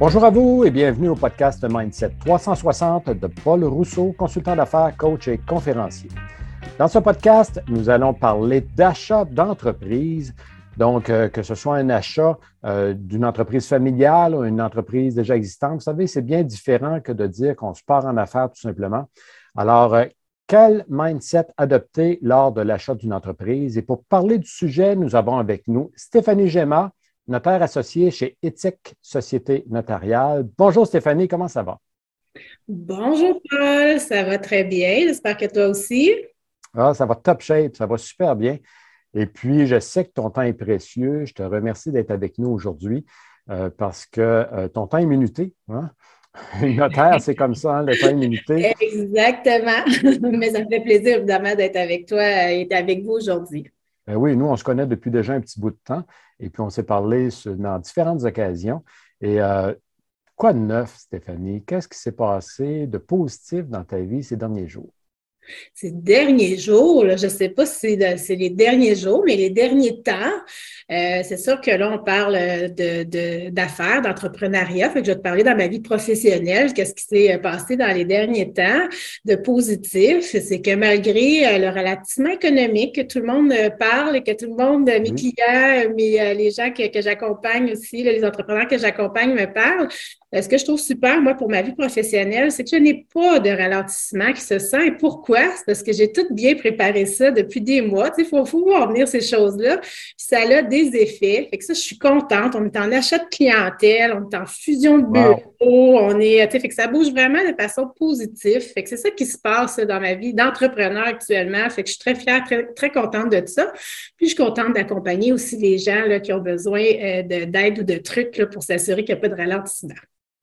Bonjour à vous et bienvenue au podcast Mindset 360 de Paul Rousseau, consultant d'affaires, coach et conférencier. Dans ce podcast, nous allons parler d'achat d'entreprise. Donc, euh, que ce soit un achat euh, d'une entreprise familiale ou une entreprise déjà existante, vous savez, c'est bien différent que de dire qu'on se part en affaires tout simplement. Alors, euh, quel mindset adopter lors de l'achat d'une entreprise? Et pour parler du sujet, nous avons avec nous Stéphanie Gemma, notaire associée chez Éthique Société Notariale. Bonjour Stéphanie, comment ça va? Bonjour Paul, ça va très bien. J'espère que toi aussi. Ah, ça va top shape, ça va super bien. Et puis, je sais que ton temps est précieux. Je te remercie d'être avec nous aujourd'hui euh, parce que euh, ton temps est minuté. Hein? Notaire, c'est comme ça, hein, le temps est minuté. Exactement. Mais ça me fait plaisir, évidemment, d'être avec toi et avec vous aujourd'hui. Ben oui, nous, on se connaît depuis déjà un petit bout de temps et puis on s'est parlé dans différentes occasions. Et euh, quoi de neuf, Stéphanie? Qu'est-ce qui s'est passé de positif dans ta vie ces derniers jours? Ces derniers jours, je ne sais pas si c'est les derniers jours, mais les derniers temps, euh, c'est sûr que là, on parle d'affaires, de, d'entrepreneuriat. Fait que je vais te parler dans ma vie professionnelle, qu'est-ce qui s'est passé dans les derniers temps de positif. C'est que malgré euh, le ralentissement économique, que tout le monde euh, parle et que tout le monde, mes clients, mes, les gens que, que j'accompagne aussi, les entrepreneurs que j'accompagne me parlent, ce que je trouve super, moi, pour ma vie professionnelle, c'est que je n'ai pas de ralentissement qui se sent. Et pourquoi? C'est parce que j'ai tout bien préparé ça depuis des mois. Il faut, faut, voir venir ces choses-là. Puis ça a des effets. Fait que ça, je suis contente. On est en achat de clientèle, on est en fusion de bureaux, on est, fait que ça bouge vraiment de façon positive. Fait que c'est ça qui se passe dans ma vie d'entrepreneur actuellement. Fait que je suis très fière, très, très contente de ça. Puis je suis contente d'accompagner aussi les gens là, qui ont besoin euh, d'aide ou de trucs là, pour s'assurer qu'il n'y a pas de ralentissement.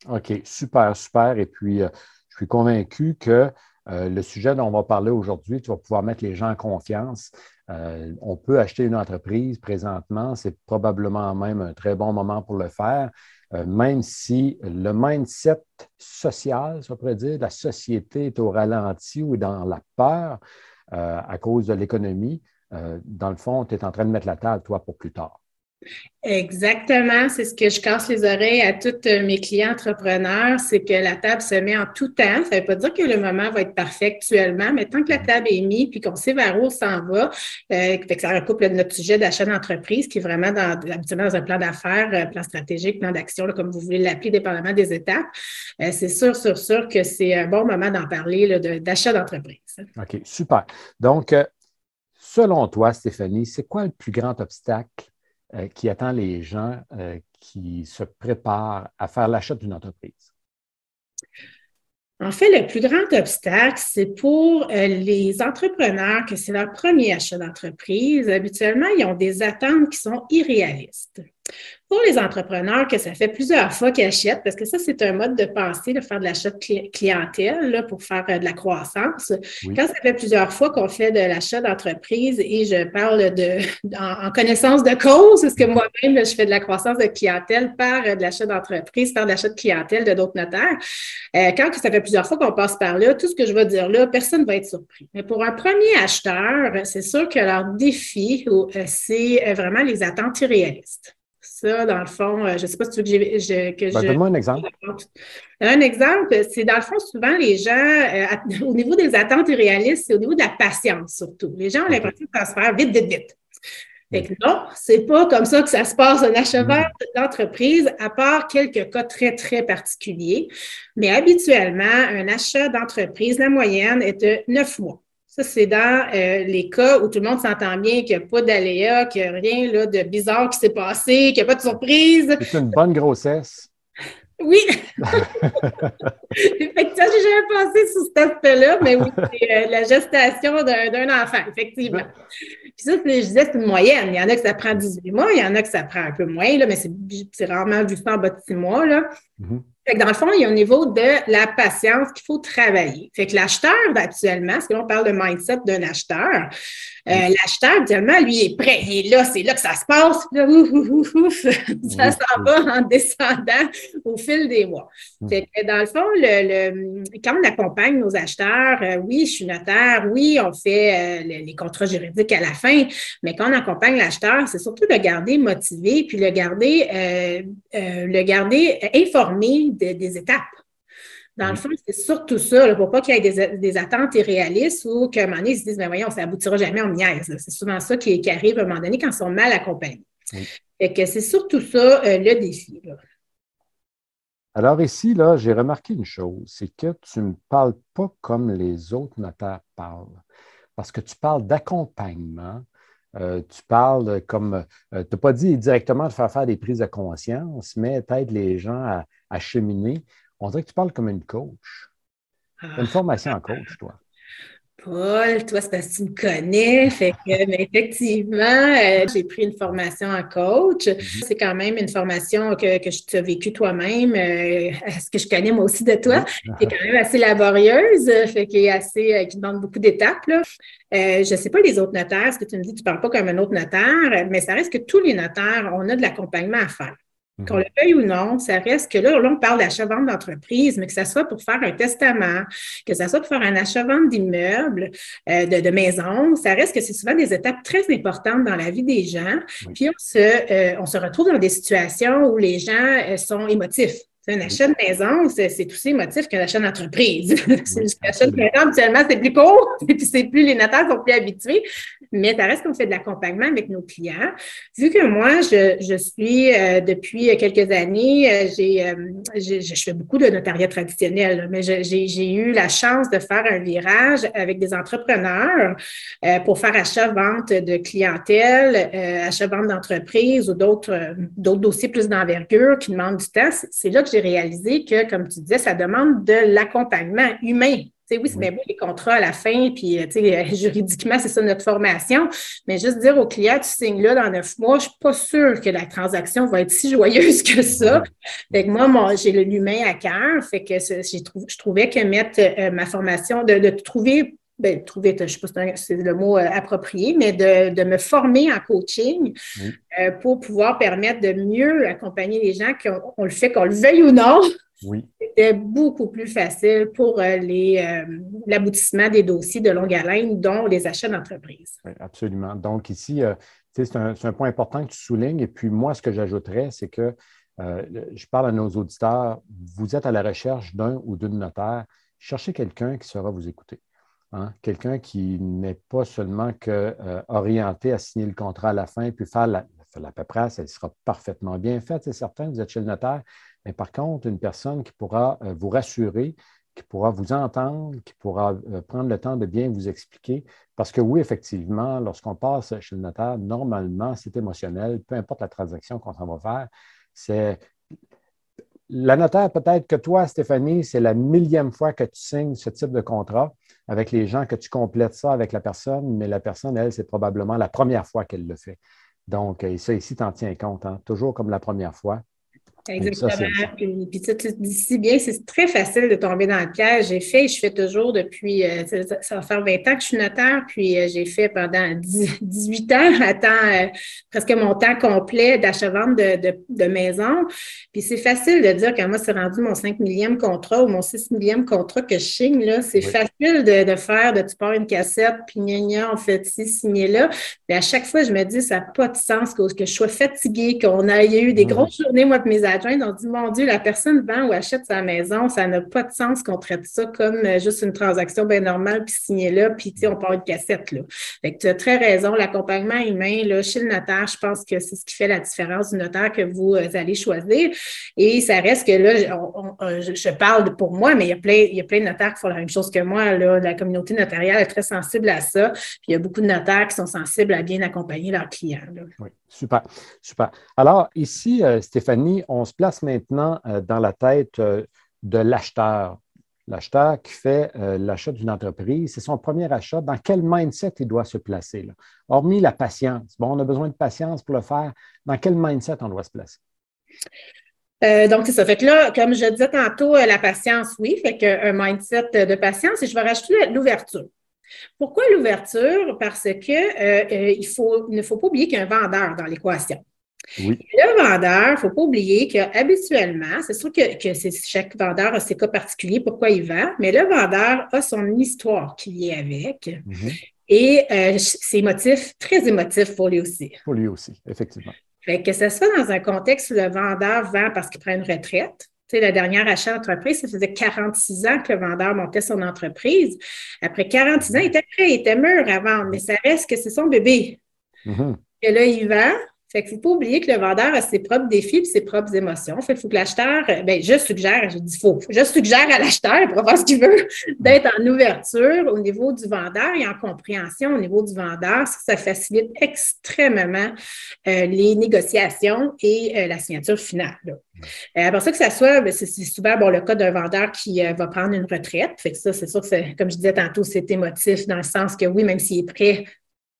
OK, super, super. Et puis, euh, je suis convaincu que euh, le sujet dont on va parler aujourd'hui, tu vas pouvoir mettre les gens en confiance. Euh, on peut acheter une entreprise présentement, c'est probablement même un très bon moment pour le faire, même si le mindset social, ça pourrait dire, la société est au ralenti ou dans la peur à cause de l'économie. dans le fond, tu es en train de mettre la table, toi, pour plus tard. Exactement, c'est ce que je casse les oreilles à tous euh, mes clients entrepreneurs, c'est que la table se met en tout temps. Ça ne veut pas dire que le moment va être parfait actuellement, mais tant que la table est mise puis qu'on sait vers où on s'en va, euh, fait que ça recoupe notre sujet d'achat d'entreprise qui est vraiment dans, habituellement dans un plan d'affaires, euh, plan stratégique, plan d'action, comme vous voulez l'appeler, dépendamment des étapes. C'est sûr, sûr, sûr que c'est un bon moment d'en parler d'achat d'entreprise. OK, super. Donc, selon toi, Stéphanie, c'est quoi le plus grand obstacle euh, qui attend les gens euh, qui se préparent à faire l'achat d'une entreprise? En fait, le plus grand obstacle, c'est pour euh, les entrepreneurs que c'est leur premier achat d'entreprise. Habituellement, ils ont des attentes qui sont irréalistes. Pour les entrepreneurs que ça fait plusieurs fois qu'ils achètent, parce que ça, c'est un mode de pensée de faire de l'achat de clientèle pour faire euh, de la croissance. Quand ça fait plusieurs fois qu'on fait de l'achat d'entreprise et je parle de en, connaissance de cause, parce que mm-hmm. moi-même, je fais de la croissance de clientèle par euh, de l'achat d'entreprise, par de l'achat de clientèle de d'autres notaires. Euh, quand ça fait plusieurs fois qu'on passe par là, tout ce que je vais dire là, personne ne va être surpris. Mais pour un premier acheteur, c'est sûr que leur défi, c'est vraiment les attentes irréalistes ça, dans le fond, euh, je ne sais pas si tu veux que, ben, Donne-moi un exemple. Un exemple, c'est dans le fond, souvent, les gens, euh, au niveau des attentes irréalistes, c'est au niveau de la patience surtout. Les gens ont l'impression que ça se fait vite, vite, vite. Fait que non, c'est pas comme ça que ça se passe un achat mm. d'entreprise, à part quelques cas très, très particuliers. Mais habituellement, un achat d'entreprise, la moyenne est de neuf mois. Ça, c'est dans euh, les cas où tout le monde s'entend bien, qu'il n'y a pas d'aléa, qu'il n'y a rien là, de bizarre qui s'est passé, qu'il n'y a pas de surprise. C'est une bonne grossesse. Oui. effectivement, j'ai jamais pensé sur cet aspect-là, mais oui, c'est euh, la gestation d'un enfant, effectivement. Puis ça, je disais, c'est une moyenne. Il y en a que ça prend 18 mois, il y en a que ça prend un peu moins, là, mais c'est rarement du en bas de 6 mois. Là. Mm-hmm. Fait que dans le fond, il y a au niveau de la patience qu'il faut travailler. Fait que l'acheteur, actuellement, parce que on parle de mindset d'un acheteur, L'acheteur, actuellement, lui, est prêt. Il est là, c'est là que ça se passe. ça s'en va en descendant au fil des mois. dans le fond, le, quand on accompagne nos acheteurs, oui, je suis notaire, oui, on fait les contrats juridiques à la fin, mais quand on accompagne l'acheteur, c'est surtout le garder motivé puis le garder, le garder informé des étapes. Dans le fond, c'est surtout ça, là, pour pas qu'il y ait des, attentes irréalistes ou qu'à un moment donné, ils se disent, mais voyons, ça aboutira jamais, en niaise. C'est souvent ça qui, arrive à un moment donné quand ils sont mal accompagnés. que c'est surtout ça euh, le défi. Alors ici, là, j'ai remarqué une chose, c'est que tu ne me parles pas comme les autres notaires parlent. Parce que tu parles d'accompagnement, euh, tu parles comme, euh, tu n'as pas dit directement de faire faire des prises de conscience, mais t'aides les gens à, à cheminer. On dirait que tu parles comme une coach. une formation en coach, toi. Paul, toi, c'est parce que tu me connais. Fait que, mais effectivement, euh, j'ai pris une formation en coach. Mhm. C'est quand même une formation que, que tu as vécue toi-même, euh, ce que je connais moi aussi de toi, qui est quand même assez laborieuse, fait qui est assez, euh, qui demande beaucoup d'étapes. je ne sais pas les autres notaires, ce que tu me dis, tu ne parles pas comme un autre notaire, mais ça reste que tous les notaires, on a de l'accompagnement à faire. Qu'on le veuille ou non, ça reste que là, là on parle d'achat-vente d'entreprise, mais que ce soit pour faire un testament, que ce soit pour faire un achat-vente d'immeubles, euh, de, de maisons, ça reste que c'est souvent des étapes très importantes dans la vie des gens. Puis on se, euh, on se retrouve dans des situations où les gens euh, sont émotifs. Un achat de maison, c'est aussi émotif qu'un achat d'entreprise. l'achat de maison, habituellement, c'est plus court, et puis c'est plus, les notaires sont plus habitués, mais ça reste qu'on fait de l'accompagnement avec nos clients. Vu que moi, je, je suis euh, depuis quelques années, euh, j'ai, euh, je fais beaucoup de notariat traditionnel, mais j'ai eu la chance de faire un virage avec des entrepreneurs pour faire achat-vente de clientèle, achat-vente d'entreprise ou d'autres, d'autres dossiers plus d'envergure qui demandent du temps. C'est là que j'ai réalisé que, comme tu disais, ça demande de l'accompagnement humain. Oui, c'est bien beau les contrats à la fin, puis juridiquement, c'est ça notre formation. Mais juste dire au client, tu signes là dans neuf mois, je ne suis pas sûre que la transaction va être si joyeuse que ça. Fait que moi, j'ai l'humain à cœur. Fait que je trouvais que mettre euh, ma formation, de, de trouver ben, trouver, je ne sais pas si c'est le mot euh, approprié, mais de, me former en coaching euh, pour pouvoir permettre de mieux accompagner les gens, qu'on le fait, qu'on le veuille ou non. Oui. Beaucoup plus facile pour euh, l'aboutissement des dossiers de longue haleine, dont les achats d'entreprise. absolument. Donc, ici, c'est un, point important que tu soulignes. Et puis, moi, ce que j'ajouterais, c'est que je parle à nos auditeurs, vous êtes à la recherche d'un ou d'une notaire, cherchez quelqu'un qui saura vous écouter. Hein, quelqu'un qui n'est pas seulement que, euh, orienté à signer le contrat à la fin puis faire la, la paperasse, elle sera parfaitement bien faite, c'est certain, vous êtes chez le notaire. Mais par contre, une personne qui pourra euh, vous rassurer, qui pourra vous entendre, qui pourra euh, prendre le temps de bien vous expliquer. Parce que oui, effectivement, lorsqu'on passe chez le notaire, normalement, c'est émotionnel, peu importe la transaction qu'on s'en va faire. C'est la notaire, peut-être que toi, Stéphanie, c'est la millième fois que tu signes ce type de contrat avec les gens, que tu complètes ça avec la personne, mais la personne, elle, c'est probablement la première fois qu'elle le fait. Donc, ça ici, tu en tiens compte, hein. toujours comme la première fois. Exactement. puis, tu, dis si bien, c'est très facile de tomber dans le piège. J'ai fait, je fais toujours depuis, euh, ça, va faire 20 ans que je suis notaire, puis euh, j'ai fait pendant 18 ans, à temps, euh, presque mon temps complet d'achat-vente de, de, maison. Puis c'est facile de dire que moi, c'est rendu mon 5 millième contrat ou mon 6 millième contrat que je signe. Là. C'est facile de, faire, de tu pars une cassette, puis gna, on fait ci, signer là. Mais à chaque fois, je me dis, ça n'a pas de sens que, que je sois fatiguée, qu'on ait eu des grosses journées, moi, de mes adjoints ont dit Mon Dieu, la personne vend ou achète sa maison, ça n'a pas de sens qu'on traite ça comme euh, juste une transaction bien normale, puis signer là, puis on part une cassette. Là. Fait tu as très raison. L'accompagnement humain, là, chez le notaire, je pense que c'est ce qui fait la différence du notaire que vous euh, allez choisir. Et ça reste que là, je parle pour moi, mais il y a plein, il y a plein de notaires qui font la même chose que moi. Là. La communauté notariale est très sensible à ça. Puis il y a beaucoup de notaires qui sont sensibles à bien accompagner leurs clients. Oui, super, super. Alors, ici, euh, Stéphanie, on se place maintenant euh, dans la tête euh, de l'acheteur. L'acheteur qui fait l'achat d'une entreprise, c'est son premier achat. Dans quel mindset il doit se placer? Hormis la patience. Bon, on a besoin de patience pour le faire. Dans quel mindset on doit se placer? donc, c'est ça. Fait que là, comme je disais tantôt, la patience, oui. Fait qu'un mindset de patience, et je vais rajouter l'ouverture. Pourquoi l'ouverture? Parce que il, faut, il ne faut pas oublier qu'il y a un vendeur dans l'équation. Le vendeur, il ne faut pas oublier qu'habituellement, c'est sûr que, chaque vendeur a ses cas particuliers, pourquoi il vend, mais le vendeur a son histoire qui est avec. Mm-hmm. Et euh, ses motifs très émotifs pour lui aussi. Pour lui aussi, effectivement. Fait que ce soit dans un contexte où le vendeur vend parce qu'il prend une retraite. Tu sais, la dernière achat d'entreprise, ça faisait 46 ans que le vendeur montait son entreprise. Après 46 ans, il était prêt, il était mûr à vendre, mais ça reste que c'est son bébé. Mm-hmm. Et là, il vend, fait qu'il ne faut pas oublier que le vendeur a ses propres défis et ses propres émotions. Fait qu'il faut que l'acheteur, ben, je suggère, je dis faux, je suggère à l'acheteur, pour faire ce qu'il veut, d'être en ouverture au niveau du vendeur et en compréhension au niveau du vendeur. Ça, ça facilite extrêmement euh, les négociations et euh, la signature finale. Là. Euh, ça, que ça soit, ben, c'est souvent bon, le cas d'un vendeur qui va prendre une retraite. Fait que ça, c'est sûr que, comme je disais tantôt, c'est émotif dans le sens que oui, même s'il est prêt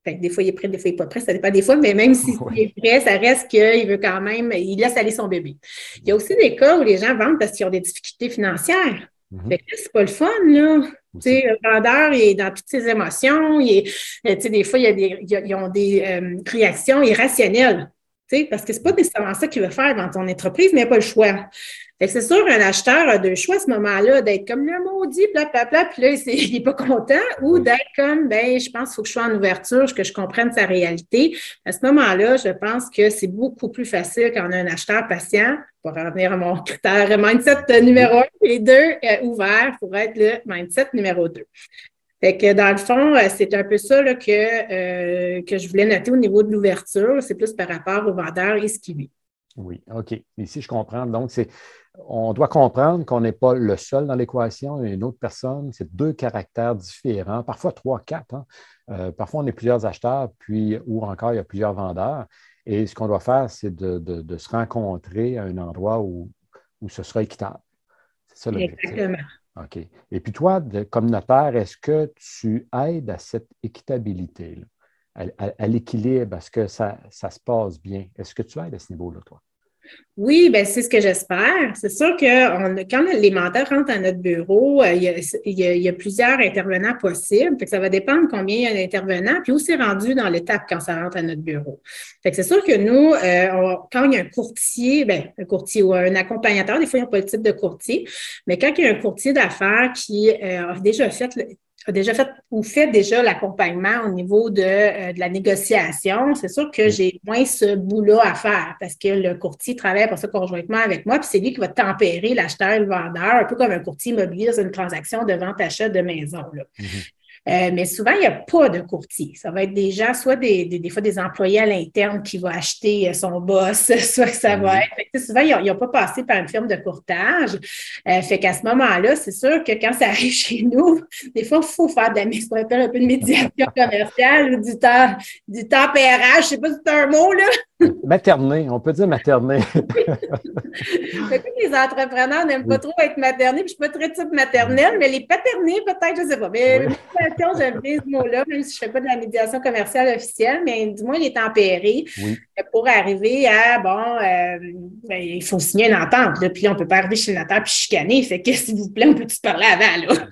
des fois, il est prêt, des fois, il n'est pas prêt, ça dépend des fois, mais même s'il est prêt, ça reste qu'il veut quand même, il laisse aller son bébé. Il y a aussi des cas où les gens vendent parce qu'ils ont des difficultés financières. Mm Fait que c'est pas le fun, là. sais, le vendeur est dans toutes ses émotions. Il est, des fois, il y a des, ils ont des euh, réactions irrationnelles. Parce que ce n'est pas nécessairement ça qu'il veut faire dans ton entreprise, mais il n'a pas le choix c'est sûr, un acheteur a deux choix à ce moment-là, d'être comme le maudit, blablabla, puis là, il n'est pas content, ou d'être comme, ben, je pense qu'il faut que je sois en ouverture, que je comprenne sa réalité. À ce moment-là, je pense que c'est beaucoup plus facile quand on a un acheteur patient, pour revenir à mon critère mindset numéro un, et deux, euh, ouvert pour être le mindset numéro deux. Fait que dans le fond, euh, c'est un peu ça là, que, euh, que je voulais noter au niveau de l'ouverture. C'est plus par rapport au vendeur et ce vit. Oui, OK. Ici, je comprends. Donc, c'est on doit comprendre qu'on n'est pas le seul dans l'équation, il y a une autre personne, c'est deux caractères différents, parfois trois, quatre. Hein. Euh, parfois, on est plusieurs acheteurs, puis ou encore il y a plusieurs vendeurs. Et ce qu'on doit faire, c'est de, se rencontrer à un endroit où, ce sera équitable. C'est ça Exactement. OK. Et puis toi, comme notaire, est-ce que tu aides à cette équitabilité, à, l'équilibre, à ce que ça, ça se passe bien? Est-ce que tu aides à ce niveau-là, toi? Oui, ben c'est ce que j'espère. C'est sûr que quand les mandats rentrent à notre bureau, euh, il, y a, plusieurs intervenants possibles. ça va dépendre combien il y a d'intervenants, puis où c'est rendu dans l'étape quand ça rentre à notre bureau. c'est sûr que nous, euh, quand il y a un courtier, ben, un courtier ou un accompagnateur, des fois, il n'y a pas le type de courtier, mais quand il y a un courtier d'affaires qui euh, a déjà fait a déjà fait ou fait déjà l'accompagnement au niveau de, euh, de la négociation, c'est sûr que j'ai moins ce bout-là à faire parce que le courtier travaille pour ça conjointement avec moi, puis c'est lui qui va tempérer l'acheteur et le vendeur, un peu comme un courtier immobilier dans une transaction de vente-achat de maison. Là. Mm-hmm. Euh, mais souvent, il n'y a pas de courtier. Ça va être des gens, soit des, des, fois des employés à l'interne qui vont acheter euh, son boss, soit que ça va être. souvent, ils n'ont pas passé par une firme de courtage. Euh, fait qu'à ce moment-là, c'est sûr que quand ça arrive chez nous, des fois, il faut faire de la, appelle un peu de médiation commerciale ou du temps, du temps PRH. Je ne sais pas si c'est un mot, là. Materné, on peut dire materné. les entrepreneurs n'aiment pas trop être maternés, puis je ne suis pas très type maternelle, mais les paternés, peut-être, je ne sais pas. Mais médiation, j'aime bien ce mot-là, même si je ne fais pas de la médiation commerciale officielle, mais du moins, il est tempéré pour arriver à, bon, euh, ben, il faut signer une entente, puis on ne peut pas arriver chez le notaire puis chicaner. Fait que, s'il vous plaît, on peut-tu parler avant, là?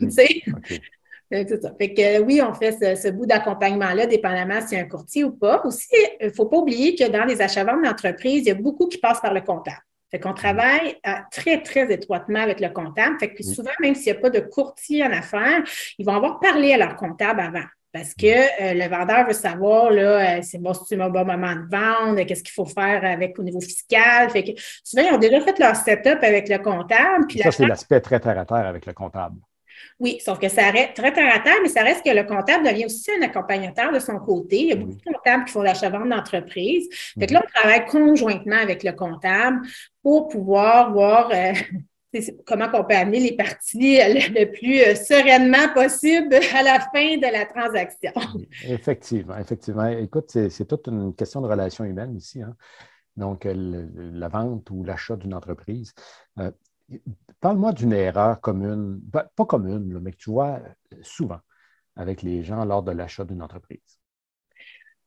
C'est ça. Fait que oui, on fait ce, bout d'accompagnement-là, dépendamment s'il y a un courtier ou pas. Aussi, il ne faut pas oublier que dans les achats-ventes d'entreprise, il y a beaucoup qui passent par le comptable. Fait qu'on travaille euh, très, très étroitement avec le comptable. Fait que souvent, même s'il n'y a pas de courtier en affaires, ils vont avoir parlé à leur comptable avant. Parce que euh, le vendeur veut savoir, là, euh, c'est bon, un bon moment de vendre, qu'est-ce qu'il faut faire avec au niveau fiscal? Fait que souvent, ils ont déjà fait leur setup avec le comptable. Puis ça, c'est l'aspect très terre à terre avec le comptable. Oui, sauf que ça reste très terre à terre, mais ça reste que le comptable devient aussi un accompagnateur de son côté. Il y a beaucoup de comptables qui font l'achat-vente d'entreprise. Fait que là, on travaille conjointement avec le comptable pour pouvoir voir euh, comment on peut amener les parties le, plus euh, sereinement possible à la fin de la transaction. Effectivement, effectivement. Écoute, c'est toute une question de relation humaine ici. Hein. Donc, la vente ou l'achat d'une entreprise. Euh, Parle-moi d'une erreur commune, pas, commune, mais que tu vois souvent avec les gens lors de l'achat d'une entreprise.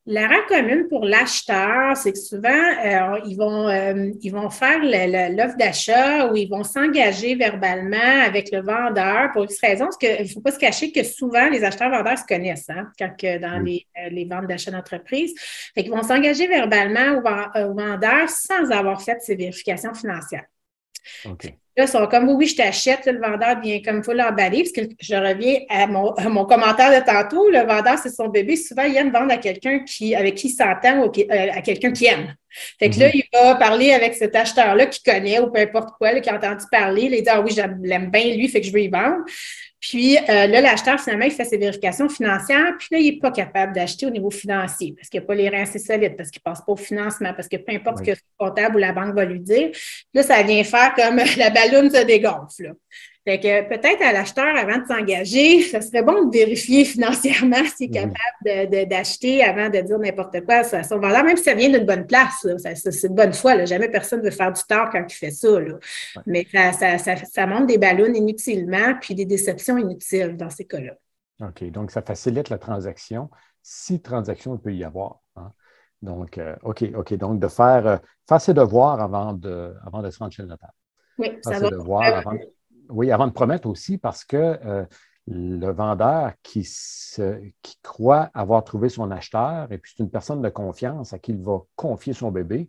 L'erreur commune pour l'acheteur, c'est que souvent, euh, ils, vont, euh, ils vont faire l'offre d'achat ou ils vont s'engager verbalement avec le vendeur pour X raison. Parce qu'il ne faut pas se cacher que souvent, les acheteurs-vendeurs se connaissent hein, quand que dans les, euh, les, ventes d'achat d'entreprise. Ils vont s'engager verbalement au, au, vendeur sans avoir fait ces vérifications financières. Là, ils sont comme oui, je t'achète, le vendeur vient comme il faut l'emballer, parce que je reviens à mon, mon, commentaire de tantôt. Le vendeur, c'est son bébé. Souvent, il aime vendre à quelqu'un qui, avec qui il s'entend ou euh, à quelqu'un qui aime. Fait que là, mhm. il va parler avec cet acheteur-là qui connaît ou peu importe quoi, qui a entendu parler. Il dit Ah oui, j'aime bien lui, fait que je veux y vendre. Puis euh, là, l'acheteur, finalement, il fait ses vérifications financières, puis là, il n'est pas capable d'acheter au niveau financier parce qu'il n'a pas les reins assez solides, parce qu'il ne passe pas au financement, parce que peu importe ce que le comptable ou la banque va lui dire, là, ça vient faire comme la ballonne se dégonfle. Fait que peut-être à l'acheteur, avant de s'engager, ça serait bon de vérifier financièrement s'il est capable d'acheter avant de dire n'importe quoi à son vendeur, même si ça vient d'une bonne place. C'est de bonne foi. Là. Jamais personne ne veut faire du tort quand il fait ça. Mais ça, ça, monte des ballons inutilement, puis des déceptions inutiles dans ces cas-là. OK. Donc, ça facilite la transaction, si transaction il peut y avoir. Hein. Donc, euh, OK, OK. Donc, de faire, euh, faire ses devoirs avant de, avant de se rendre chez le notaire. Oui, ça va. Devoirs avant, oui, avant de promettre aussi, parce que euh, le vendeur qui, qui croit avoir trouvé son acheteur, et puis c'est une personne de confiance à qui il va confier son bébé,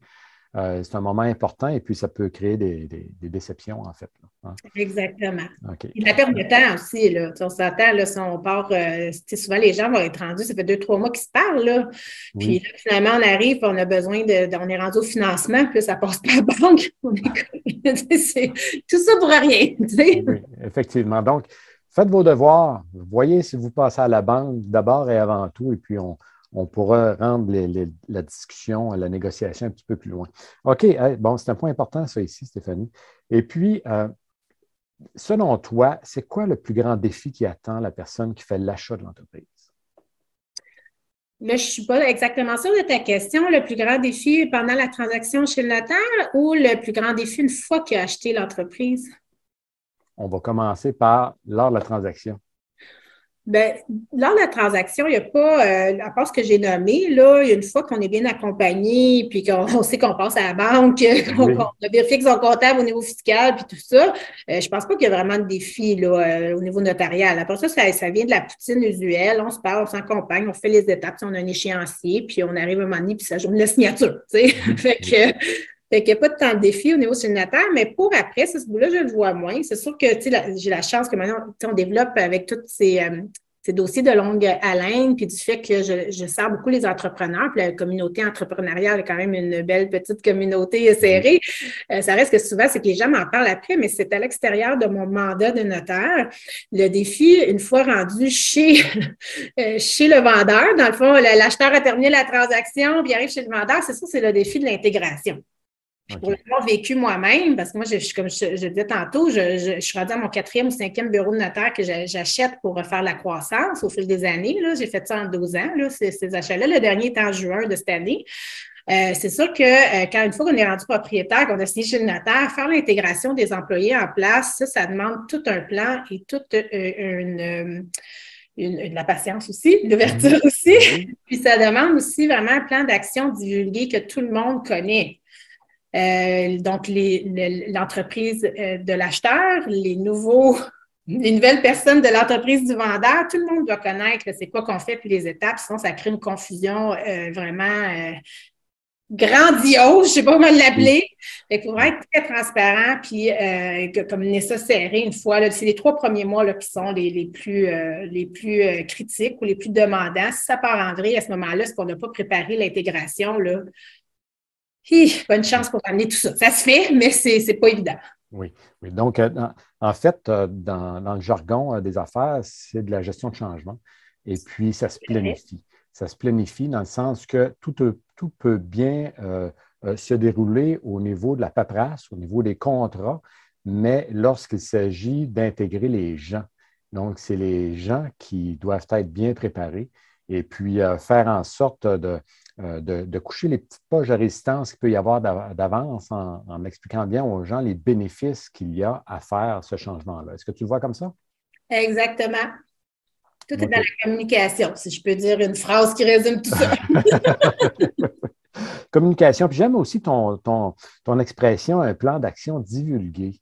euh, c'est un moment important et puis ça peut créer des, déceptions, en fait. Hein. Exactement. la perte de temps aussi, là. on s'attend, là, si on part, euh, souvent les gens vont être rendus, ça fait deux, trois mois qu'ils se parlent, là. Puis là, finalement, on arrive, on a besoin de, on est rendu au financement, puis ça passe pas à la banque. c'est tout ça pour rien. Oui, effectivement. Donc, faites vos devoirs, voyez si vous passez à la banque d'abord et avant tout, et puis on, on pourra rendre la discussion, la négociation un petit peu plus loin. OK, bon, c'est un point important, ça ici, Stéphanie. Et puis, euh, selon toi, c'est quoi le plus grand défi qui attend la personne qui fait l'achat de l'entreprise? Là, je ne suis pas exactement sûre de ta question. Le plus grand défi pendant la transaction chez le notaire ou le plus grand défi une fois qu'il a acheté l'entreprise? On va commencer par lors de la transaction. Bien, lors de la transaction, il n'y a pas, euh, à part ce que j'ai nommé, là, il y a une fois qu'on est bien accompagné, puis qu'on sait qu'on passe à la banque, qu'on a vérifié qu'ils sont comptables au niveau fiscal, puis tout ça, euh, je ne pense pas qu'il y a vraiment de défi là, euh, au niveau notarial. Après ça, ça, vient de la poutine usuelle. On se parle, on s'accompagne, on fait les étapes, si on a un échéancier, puis on arrive à un moment donné, puis ça joue la signature. Tu sais? fait que fait qu'il n'y a pas de temps de défi au niveau signataire, mais pour après, ce bout-là, je le vois moins. C'est sûr que j'ai la chance que maintenant, on développe avec tous ces, euh, ces, dossiers de longue haleine, puis du fait que je, je sers beaucoup les entrepreneurs, puis la communauté entrepreneuriale est quand même une belle petite communauté serrée. Euh, ça reste que souvent, c'est que les gens m'en parlent après, mais c'est à l'extérieur de mon mandat de notaire. Le défi, une fois rendu chez, euh, chez le vendeur, dans le fond, l'acheteur a terminé la transaction, puis arrive chez le vendeur, c'est ça, c'est le défi de l'intégration. Pour l'avoir vécu moi-même, parce que moi, je, comme je, je, disais tantôt, je, suis rendue à mon quatrième ou cinquième bureau de notaire que j'achète pour faire la croissance au fil des années. J'ai fait ça en 12 ans, là, ces, achats-là. Le dernier est en juin de cette année. Euh, c'est sûr que euh, quand une fois qu'on est rendu propriétaire, qu'on a signé chez le notaire, faire l'intégration des employés en place, ça, ça demande tout un plan et toute euh, une, une, de la patience aussi, l'ouverture mhm. aussi. Puis ça demande aussi vraiment un plan d'action divulgué que tout le monde connaît. Euh, donc, l'entreprise euh, de l'acheteur, les nouveaux, les nouvelles personnes de l'entreprise du vendeur, tout le monde doit connaître c'est quoi qu'on fait puis les étapes, sinon ça crée une confusion euh, vraiment grandiose, je ne sais pas comment l'appeler. Il faudra être très transparent, puis comme Nessa serré une fois, c'est les trois premiers mois là, qui sont les, les plus, les plus critiques ou les plus demandants. Si ça part en vrai à ce moment-là, c'est qu'on n'a pas préparé l'intégration, bonne chance pour amener tout ça. Ça se fait, mais ce n'est pas évident. Oui, oui. Donc, euh, en fait, euh, dans, le jargon euh, des affaires, c'est de la gestion de changement. Et puis, ça se planifie. Ça se planifie dans le sens que tout, tout peut bien se dérouler au niveau de la paperasse, au niveau des contrats, mais lorsqu'il s'agit d'intégrer les gens. Donc, c'est les gens qui doivent être bien préparés et puis faire en sorte de, euh, de, coucher les petites poches de résistance qu'il peut y avoir d'avance en, en, expliquant bien aux gens les bénéfices qu'il y a à faire ce changement-là. Est-ce que tu le vois comme ça? Exactement. Tout est dans la communication, si je peux dire une phrase qui résume tout ça. communication. Puis j'aime aussi ton, ton, ton, expression, un plan d'action divulgué.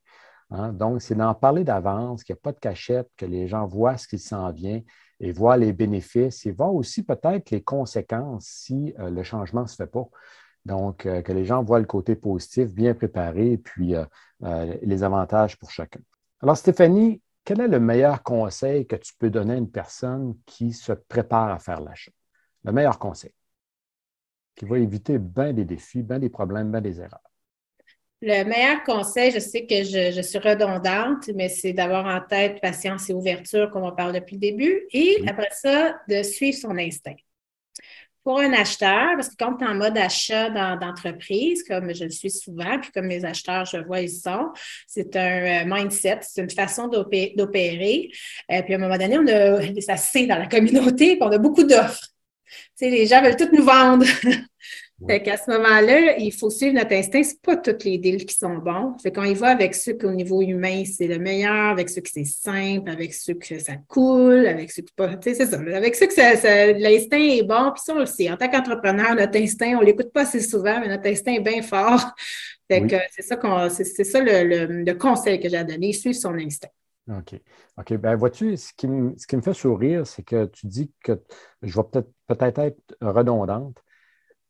Hein. Donc, c'est d'en parler d'avance, qu'il n'y a pas de cachette, que les gens voient ce qui s'en vient et voient les bénéfices et voient aussi peut-être les conséquences si euh, le changement ne se fait pas. Donc, euh, que les gens voient le côté positif, bien préparé, puis euh, les avantages pour chacun. Alors, Stéphanie, quel est le meilleur conseil que tu peux donner à une personne qui se prépare à faire l'achat? Le meilleur conseil qui va éviter bien des défis, bien des problèmes, bien des erreurs. Le meilleur conseil, je sais que je, suis redondante, mais c'est d'avoir en tête patience et ouverture, comme on parle depuis le début, et après ça, de suivre son instinct. Pour un acheteur, parce que quand tu es en mode achat d'entreprise, comme je le suis souvent, puis comme mes acheteurs, je vois, ils sont, c'est un euh, mindset, c'est une façon d'opérer. Euh, puis à un moment donné, on a, ça c'est dans la communauté, puis on a beaucoup d'offres. Tu sais, les gens veulent tout nous vendre. Fait qu'à ce moment-là, il faut suivre notre instinct. Ce pas tous les deals qui sont bons. Fait qu'on y va avec ceux qu'au niveau humain, c'est le meilleur, avec ceux qui c'est simple, avec ceux que ça coule, avec ceux qui pas. Tu sais, c'est ça. Avec ceux que l'instinct est bon, puis ça, on le sait. En tant qu'entrepreneur, notre instinct, on ne l'écoute pas assez souvent, mais notre instinct est bien fort. Fait que c'est ça, qu'on, c'est, ça le, conseil que j'ai à donner, suivre son instinct. OK. OK. Ben, vois-tu, ce qui, me, ce qui me fait sourire, c'est que tu dis que je vais peut-être, peut-être être redondante,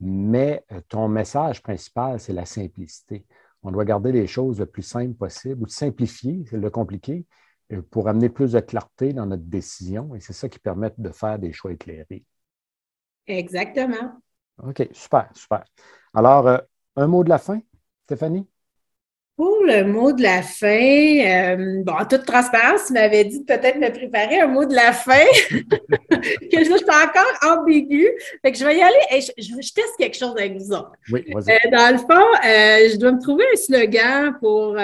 mais euh, ton message principal, c'est la simplicité. On doit garder les choses le plus simple possible ou simplifier, c'est le compliqué, euh, pour amener plus de clarté dans notre décision. Et c'est ça qui permet de faire des choix éclairés. Exactement. OK, super, super. Alors, euh, un mot de la fin, Stéphanie? Pour le mot de la fin, euh, bon, en toute transparence, tu m'avais dit peut-être me préparer un mot de la fin, que je suis encore ambigu. Fait que je vais y aller et je, teste quelque chose avec vous autres. Oui, euh, dans le fond, euh, je dois me trouver un slogan pour,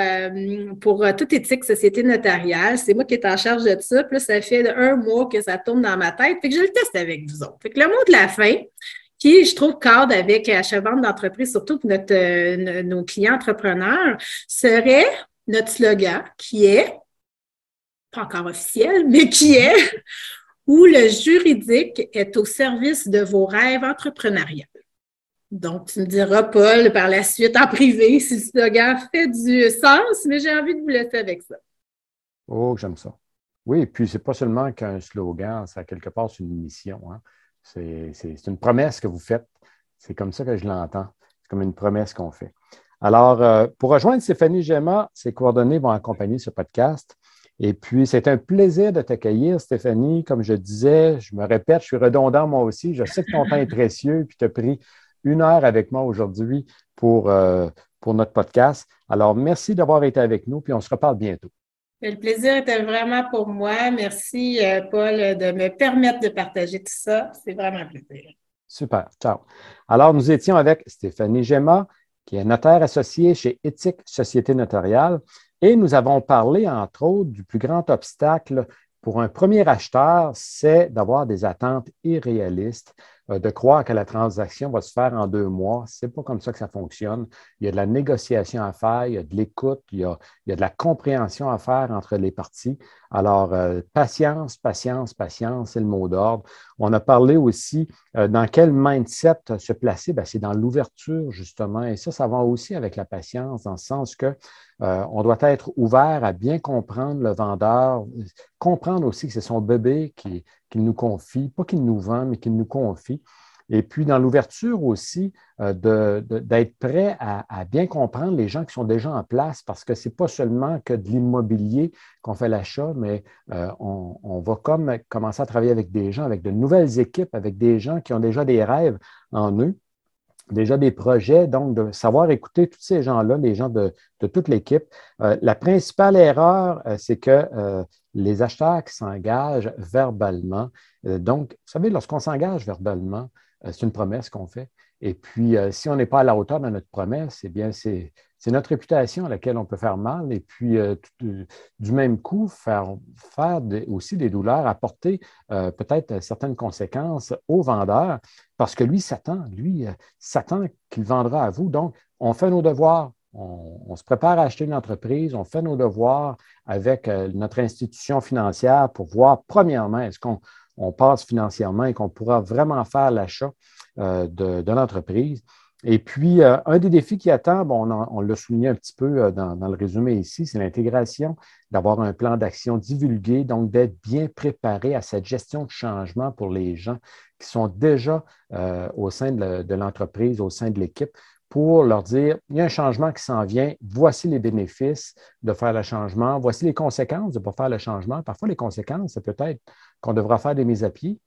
pour toute éthique société notariale. C'est moi qui est en charge de ça. Puis ça fait un mois que ça tourne dans ma tête. Fait que je le teste avec vous autres. Fait que le mot de la fin, je trouve, cadre avec Achat-Vente d'entreprise, surtout pour notre, euh, nos clients entrepreneurs, serait notre slogan qui est, pas encore officiel, mais qui est où le juridique est au service de vos rêves entrepreneuriaux. Donc, tu me diras, Paul, par la suite, en privé, si le slogan fait du sens, mais j'ai envie de vous laisser avec ça. Oh, j'aime ça. Oui, puis c'est pas seulement qu'un slogan, ça quelque part c'est une mission. Hein. C'est une promesse que vous faites. C'est comme ça que je l'entends. C'est comme une promesse qu'on fait. Alors, euh, pour rejoindre Stéphanie Gemma, ses coordonnées vont accompagner ce podcast. Et puis, c'est un plaisir de t'accueillir, Stéphanie. Comme je disais, je me répète, je suis redondant moi aussi. Je sais que ton temps est précieux, puis tu as pris une heure avec moi aujourd'hui pour, euh, pour notre podcast. Alors, merci d'avoir été avec nous, puis on se reparle bientôt. Le plaisir était vraiment pour moi. Merci, euh, Paul, de me permettre de partager tout ça. C'est vraiment un plaisir. Super. Ciao. Alors, nous étions avec Stéphanie Gemma, qui est notaire associée chez Éthique Société Notariale, et nous avons parlé, entre autres, du plus grand obstacle pour un premier acheteur, c'est d'avoir des attentes irréalistes de croire que la transaction va se faire en deux mois. Ce n'est pas comme ça que ça fonctionne. Il y a de la négociation à faire, il y a de l'écoute, il, y a de la compréhension à faire entre les parties. Alors, euh, patience, patience, patience, c'est le mot d'ordre. On a parlé aussi euh, dans quel mindset se placer? Ben, c'est dans l'ouverture, justement. Et ça, ça va aussi avec la patience, dans le sens que on doit être ouvert à bien comprendre le vendeur, comprendre aussi que c'est son bébé qui, qu'il nous confie, pas qu'il nous vend, mais qu'il nous confie. Et puis, dans l'ouverture aussi, euh, d'être prêt à, bien comprendre les gens qui sont déjà en place, parce que ce n'est pas seulement que de l'immobilier qu'on fait l'achat, mais euh, on, va comme commencer à travailler avec des gens, avec de nouvelles équipes, avec des gens qui ont déjà des rêves en eux, déjà des projets, donc de savoir écouter tous ces gens-là, les gens de, toute l'équipe. Euh, la principale erreur, c'est que les acheteurs qui s'engagent verbalement. Donc, vous savez, lorsqu'on s'engage verbalement, c'est une promesse qu'on fait. Et puis, euh, si on n'est pas à la hauteur de notre promesse, eh bien, c'est notre réputation à laquelle on peut faire mal. Et puis, du même coup, faire, faire aussi des douleurs, apporter peut-être certaines conséquences au vendeur, parce que lui s'attend, lui s'attend qu'il vendra à vous. Donc, on fait nos devoirs, on, se prépare à acheter une entreprise, on fait nos devoirs avec euh, notre institution financière pour voir, premièrement, est-ce qu'on passe financièrement et qu'on pourra vraiment faire l'achat euh, de, l'entreprise. Et puis, euh, un des défis qui attend, bon, on, l'a souligné un petit peu dans, le résumé ici, c'est l'intégration, d'avoir un plan d'action divulgué, donc d'être bien préparé à cette gestion de changement pour les gens qui sont déjà au sein de l'entreprise, au sein de l'équipe, pour leur dire, il y a un changement qui s'en vient, voici les bénéfices de faire le changement, voici les conséquences de ne pas faire le changement. Parfois, les conséquences, c'est peut-être qu'on devra faire des mises à pied,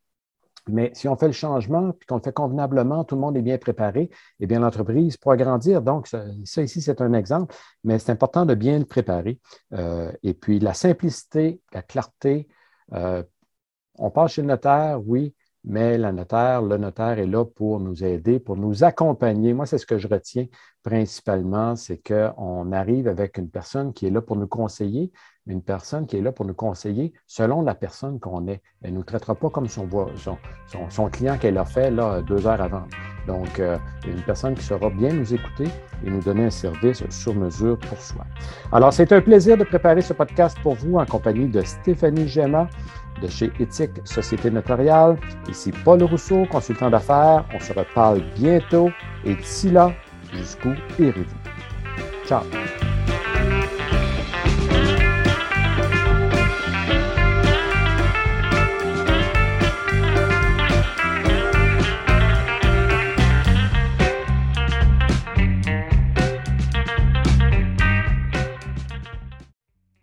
mais si on fait le changement puis qu'on le fait convenablement, tout le monde est bien préparé, eh bien, l'entreprise pourra grandir. Donc, ça, ici, c'est un exemple, mais c'est important de bien le préparer. Euh, et puis, la simplicité, la clarté, euh, on passe chez le notaire, oui, mais la notaire, le notaire est là pour nous aider, pour nous accompagner. Moi, c'est ce que je retiens principalement, c'est qu'on arrive avec une personne qui est là pour nous conseiller, une personne qui est là pour nous conseiller selon la personne qu'on est. Elle ne nous traitera pas comme son, client qu'elle a fait là, deux heures avant. Donc, euh, une personne qui saura bien nous écouter et nous donner un service sur mesure pour soi. Alors, c'est un plaisir de préparer ce podcast pour vous en compagnie de Stéphanie Gemma de chez Éthique Société Notariale. Ici Paul Rousseau, consultant d'affaires. On se reparle bientôt et d'ici là, jusqu'où irez-vous? Ciao!